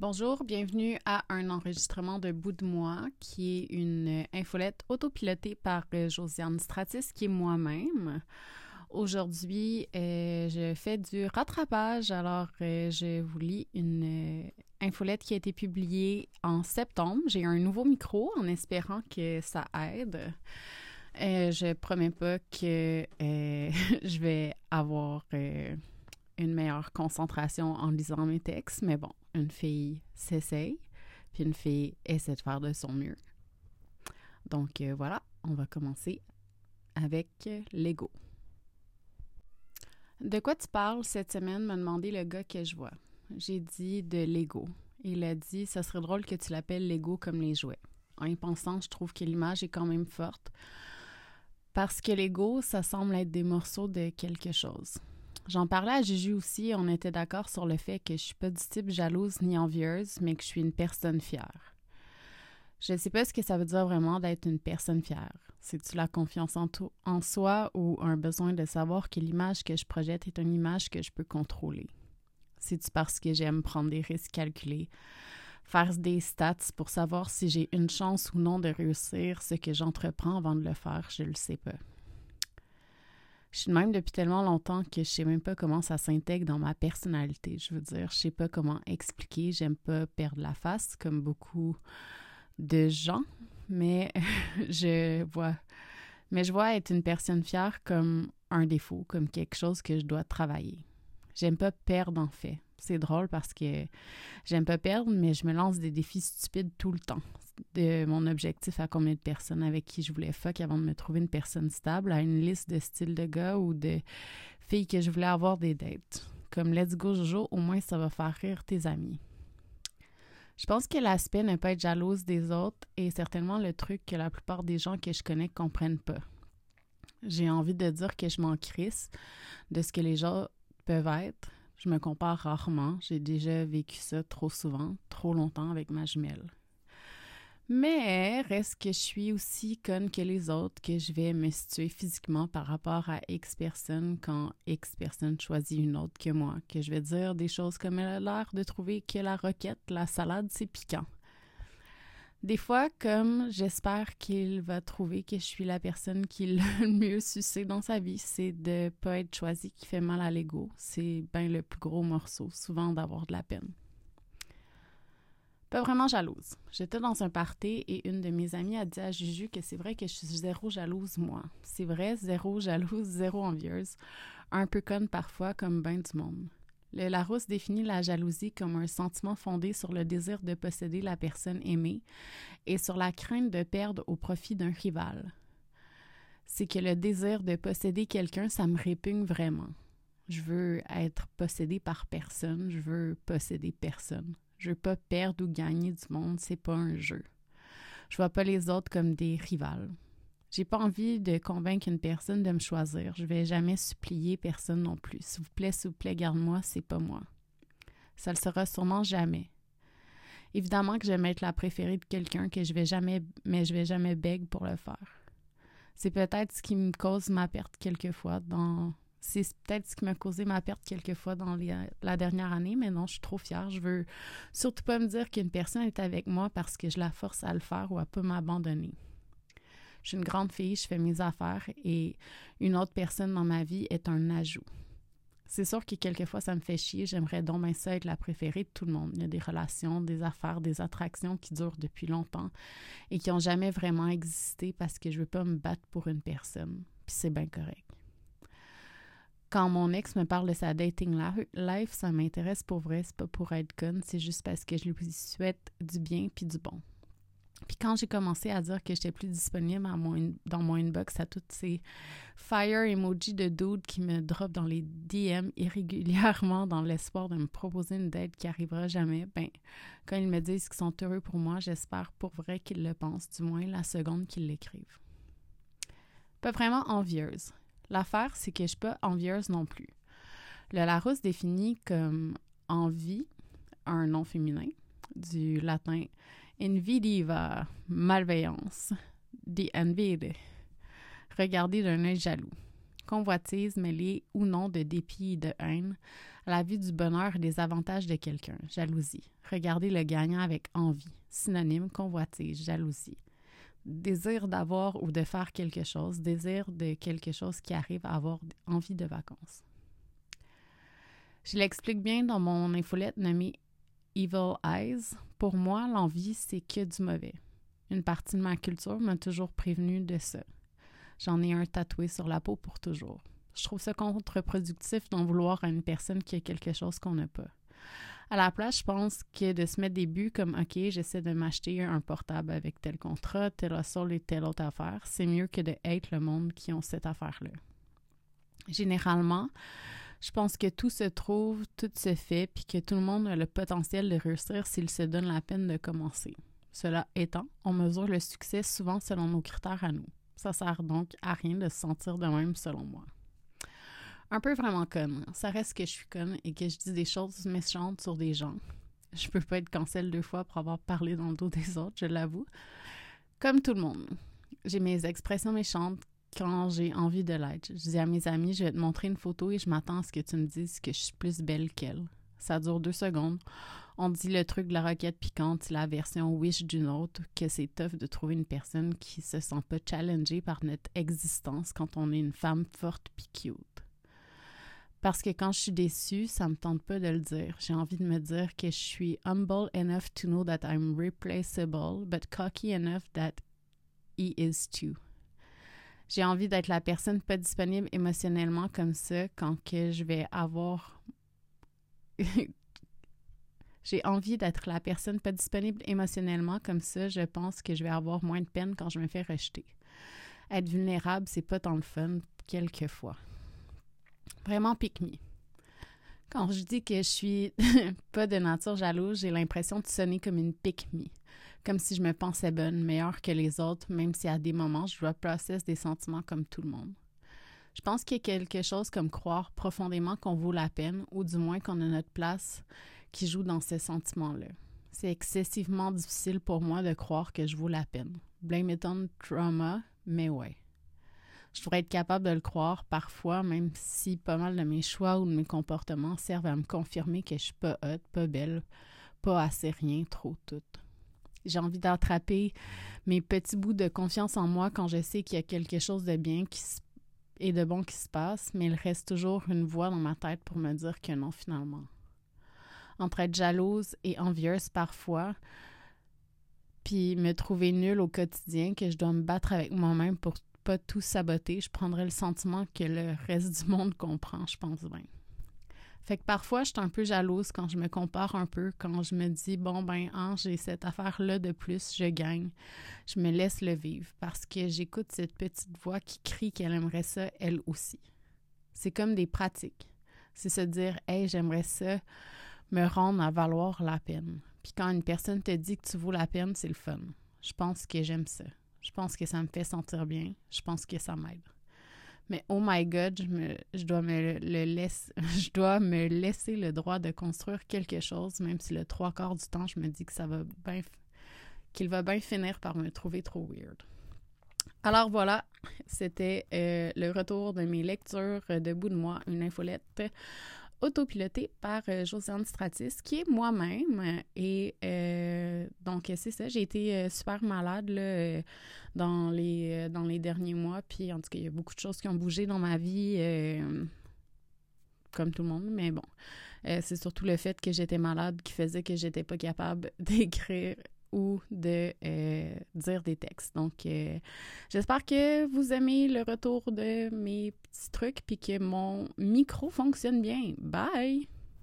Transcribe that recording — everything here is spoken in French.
Bonjour, bienvenue à un enregistrement de Bout de moi, qui est une infolette autopilotée par euh, Josiane Stratis, qui est moi-même. Aujourd'hui, euh, je fais du rattrapage, alors euh, je vous lis une infolette qui a été publiée en septembre. J'ai un nouveau micro en espérant que ça aide. je promets pas que je vais avoir une meilleure concentration en lisant mes textes, mais bon, une fille s'essaye, puis une fille essaie de faire de son mieux. Donc euh, voilà, on va commencer avec Lego. De quoi tu parles cette semaine, m'a demandé le gars que je vois. J'ai dit de Lego. Il a dit Ça serait drôle que tu l'appelles Lego comme les jouets. En y pensant, je trouve que l'image est quand même forte. Parce que Lego, ça semble être des morceaux de quelque chose. J'en parlais à Juju aussi, on était d'accord sur le fait que je suis pas du type jalouse ni envieuse, mais que je suis une personne fière. Je ne sais pas ce que ça veut dire vraiment d'être une personne fière. C'est-tu la confiance en, en soi ou un besoin de savoir que l'image que je projette est une image que je peux contrôler? C'est-tu parce que j'aime prendre des risques calculés, faire des stats pour savoir si j'ai une chance ou non de réussir ce que j'entreprends avant de le faire? Je ne le sais pas. Je suis de même depuis tellement longtemps que je sais même pas comment ça s'intègre dans ma personnalité. Je veux dire, je sais pas comment expliquer. J'aime pas perdre la face comme beaucoup de gens, mais je vois, mais je vois être une personne fière comme un défaut, comme quelque chose que je dois travailler. J'aime pas perdre en fait. C'est drôle parce que j'aime pas perdre, mais je me lance des défis stupides tout le temps de mon objectif à combien de personnes avec qui je voulais fuck avant de me trouver une personne stable, à une liste de styles de gars ou de filles que je voulais avoir des dates. Comme Let's Go Jojo, au moins ça va faire rire tes amis. Je pense que l'aspect ne pas être jalouse des autres est certainement le truc que la plupart des gens que je connais comprennent pas. J'ai envie de dire que je m'en crisse de ce que les gens peuvent être. Je me compare rarement. J'ai déjà vécu ça trop souvent, trop longtemps avec ma jumelle. Mais reste que je suis aussi conne que les autres, que je vais me situer physiquement par rapport à X personne quand X personne choisit une autre que moi, que je vais dire des choses comme elle a l'air de trouver que la roquette, la salade, c'est piquant. Des fois, comme j'espère qu'il va trouver que je suis la personne qui l'a le mieux sucé dans sa vie, c'est de pas être choisi qui fait mal à l'ego. C'est bien le plus gros morceau, souvent d'avoir de la peine. Pas vraiment jalouse. J'étais dans un party et une de mes amies a dit à Juju que c'est vrai que je suis zéro jalouse, moi. C'est vrai, zéro jalouse, zéro envieuse. Un peu conne parfois, comme ben du monde. Le Larousse définit la jalousie comme un sentiment fondé sur le désir de posséder la personne aimée et sur la crainte de perdre au profit d'un rival. C'est que le désir de posséder quelqu'un, ça me répugne vraiment. Je veux être possédé par personne, je veux posséder personne. Je veux pas perdre ou gagner du monde, c'est pas un jeu. Je vois pas les autres comme des rivales. J'ai pas envie de convaincre une personne de me choisir. Je vais jamais supplier personne non plus. S'il vous plaît, s'il vous plaît, garde-moi, c'est pas moi. Ça le sera sûrement jamais. Évidemment que j'aime être la préférée de quelqu'un que je vais jamais, mais je vais jamais beg pour le faire. C'est peut-être ce qui me cause ma perte quelquefois dans c'est peut-être ce qui m'a causé ma perte quelquefois dans la dernière année, mais non, je suis trop fière. Je veux surtout pas me dire qu'une personne est avec moi parce que je la force à le faire ou à pas m'abandonner. Je suis une grande fille, je fais mes affaires et une autre personne dans ma vie est un ajout. C'est sûr que quelquefois ça me fait chier, j'aimerais donc bien ça être la préférée de tout le monde. Il y a des relations, des affaires, des attractions qui durent depuis longtemps et qui n'ont jamais vraiment existé parce que je veux pas me battre pour une personne. Puis c'est bien correct quand mon ex me parle de sa dating life, ça m'intéresse pour vrai, c'est pas pour être conne, c'est juste parce que je lui souhaite du bien puis du bon. Puis quand j'ai commencé à dire que j'étais plus disponible dans mon inbox à toutes ces fire emojis de dude qui me drop dans les DM irrégulièrement dans l'espoir de me proposer une date qui arrivera jamais, ben quand ils me disent qu'ils sont heureux pour moi, j'espère pour vrai qu'ils le pensent, du moins la seconde qu'ils l'écrivent. Pas vraiment envieuse. L'affaire, c'est que je suis pas envieuse non plus. Le Larousse définit comme envie un nom féminin, du latin invidiva, malveillance, the envied, regarder d'un œil jaloux, convoitise mêlée ou non de dépit et de haine, à la vue du bonheur et des avantages de quelqu'un, jalousie. Regarder le gagnant avec envie, synonyme convoitise, jalousie. Désir d'avoir ou de faire quelque chose, désir de quelque chose qui arrive à avoir envie de vacances. Je l'explique bien dans mon infolette nommée Evil Eyes. Pour moi, l'envie, c'est que du mauvais. Une partie de ma culture m'a toujours prévenu de ça. J'en ai un tatoué sur la peau pour toujours. Je trouve ça contre-productif d'en vouloir à une personne qui a quelque chose qu'on n'a pas. À la place, je pense que de se mettre des buts comme OK, j'essaie de m'acheter un portable avec tel contrat, tel sol et telle autre affaire, c'est mieux que de être le monde qui ont cette affaire-là. Généralement, je pense que tout se trouve, tout se fait, puis que tout le monde a le potentiel de réussir s'il se donne la peine de commencer. Cela étant, on mesure le succès souvent selon nos critères à nous. Ça sert donc à rien de se sentir de même selon moi. Un peu vraiment conne. Ça reste que je suis conne et que je dis des choses méchantes sur des gens. Je peux pas être cancel deux fois pour avoir parlé dans le dos des autres, je l'avoue. Comme tout le monde. J'ai mes expressions méchantes quand j'ai envie de l'être. Je dis à mes amis, je vais te montrer une photo et je m'attends à ce que tu me dises que je suis plus belle qu'elle. Ça dure deux secondes. On dit le truc de la roquette piquante, la version wish d'une autre, que c'est tough de trouver une personne qui se sent pas challengée par notre existence quand on est une femme forte pis cute. Parce que quand je suis déçue, ça me tente pas de le dire. J'ai envie de me dire que je suis humble enough to know that I'm replaceable, but cocky enough that he is too. J'ai envie d'être la personne pas disponible émotionnellement comme ça quand que je vais avoir J'ai envie d'être la personne pas disponible émotionnellement comme ça, je pense que je vais avoir moins de peine quand je me fais rejeter. Être vulnérable, c'est pas tant le fun quelquefois. Vraiment pick me. Quand je dis que je suis pas de nature jalouse, j'ai l'impression de sonner comme une pick me comme si je me pensais bonne, meilleure que les autres, même si à des moments, je dois des sentiments comme tout le monde. Je pense qu'il y a quelque chose comme croire profondément qu'on vaut la peine, ou du moins qu'on a notre place qui joue dans ces sentiments-là. C'est excessivement difficile pour moi de croire que je vaux la peine. Blame it on trauma, mais ouais. Je pourrais être capable de le croire parfois, même si pas mal de mes choix ou de mes comportements servent à me confirmer que je suis pas hot, pas belle, pas assez rien, trop tout. J'ai envie d'attraper mes petits bouts de confiance en moi quand je sais qu'il y a quelque chose de bien qui et de bon qui se passe, mais il reste toujours une voix dans ma tête pour me dire que non finalement. Entre être jalouse et envieuse parfois, puis me trouver nulle au quotidien, que je dois me battre avec moi-même pour pas tout saboter, je prendrais le sentiment que le reste du monde comprend, je pense bien. Fait que parfois, je suis un peu jalouse quand je me compare un peu, quand je me dis, bon, ben, hein, j'ai cette affaire-là de plus, je gagne. Je me laisse le vivre parce que j'écoute cette petite voix qui crie qu'elle aimerait ça, elle aussi. C'est comme des pratiques. C'est se dire, hey, j'aimerais ça me rendre à valoir la peine. Puis quand une personne te dit que tu vaux la peine, c'est le fun. Je pense que j'aime ça. Je pense que ça me fait sentir bien. Je pense que ça m'aide. Mais oh my God, je, me, je, dois me le laisser, le droit de construire quelque chose, même si le trois quarts du temps, je me dis que ça va bien, qu'il va bien finir par me trouver trop weird. Alors voilà, c'était euh, le retour de mes lectures de bout de moi, une infolette autopiloté par euh, Josiane Stratis, qui est moi-même. Et euh, donc, c'est ça, j'ai été euh, super malade là, dans, les, dans les derniers mois. Puis, en tout cas, il y a beaucoup de choses qui ont bougé dans ma vie, comme tout le monde. Mais bon, c'est surtout le fait que j'étais malade qui faisait que j'étais pas capable d'écrire ou de dire des textes. Donc, j'espère que vous aimez le retour de mes petits trucs puis que mon micro fonctionne bien. Bye!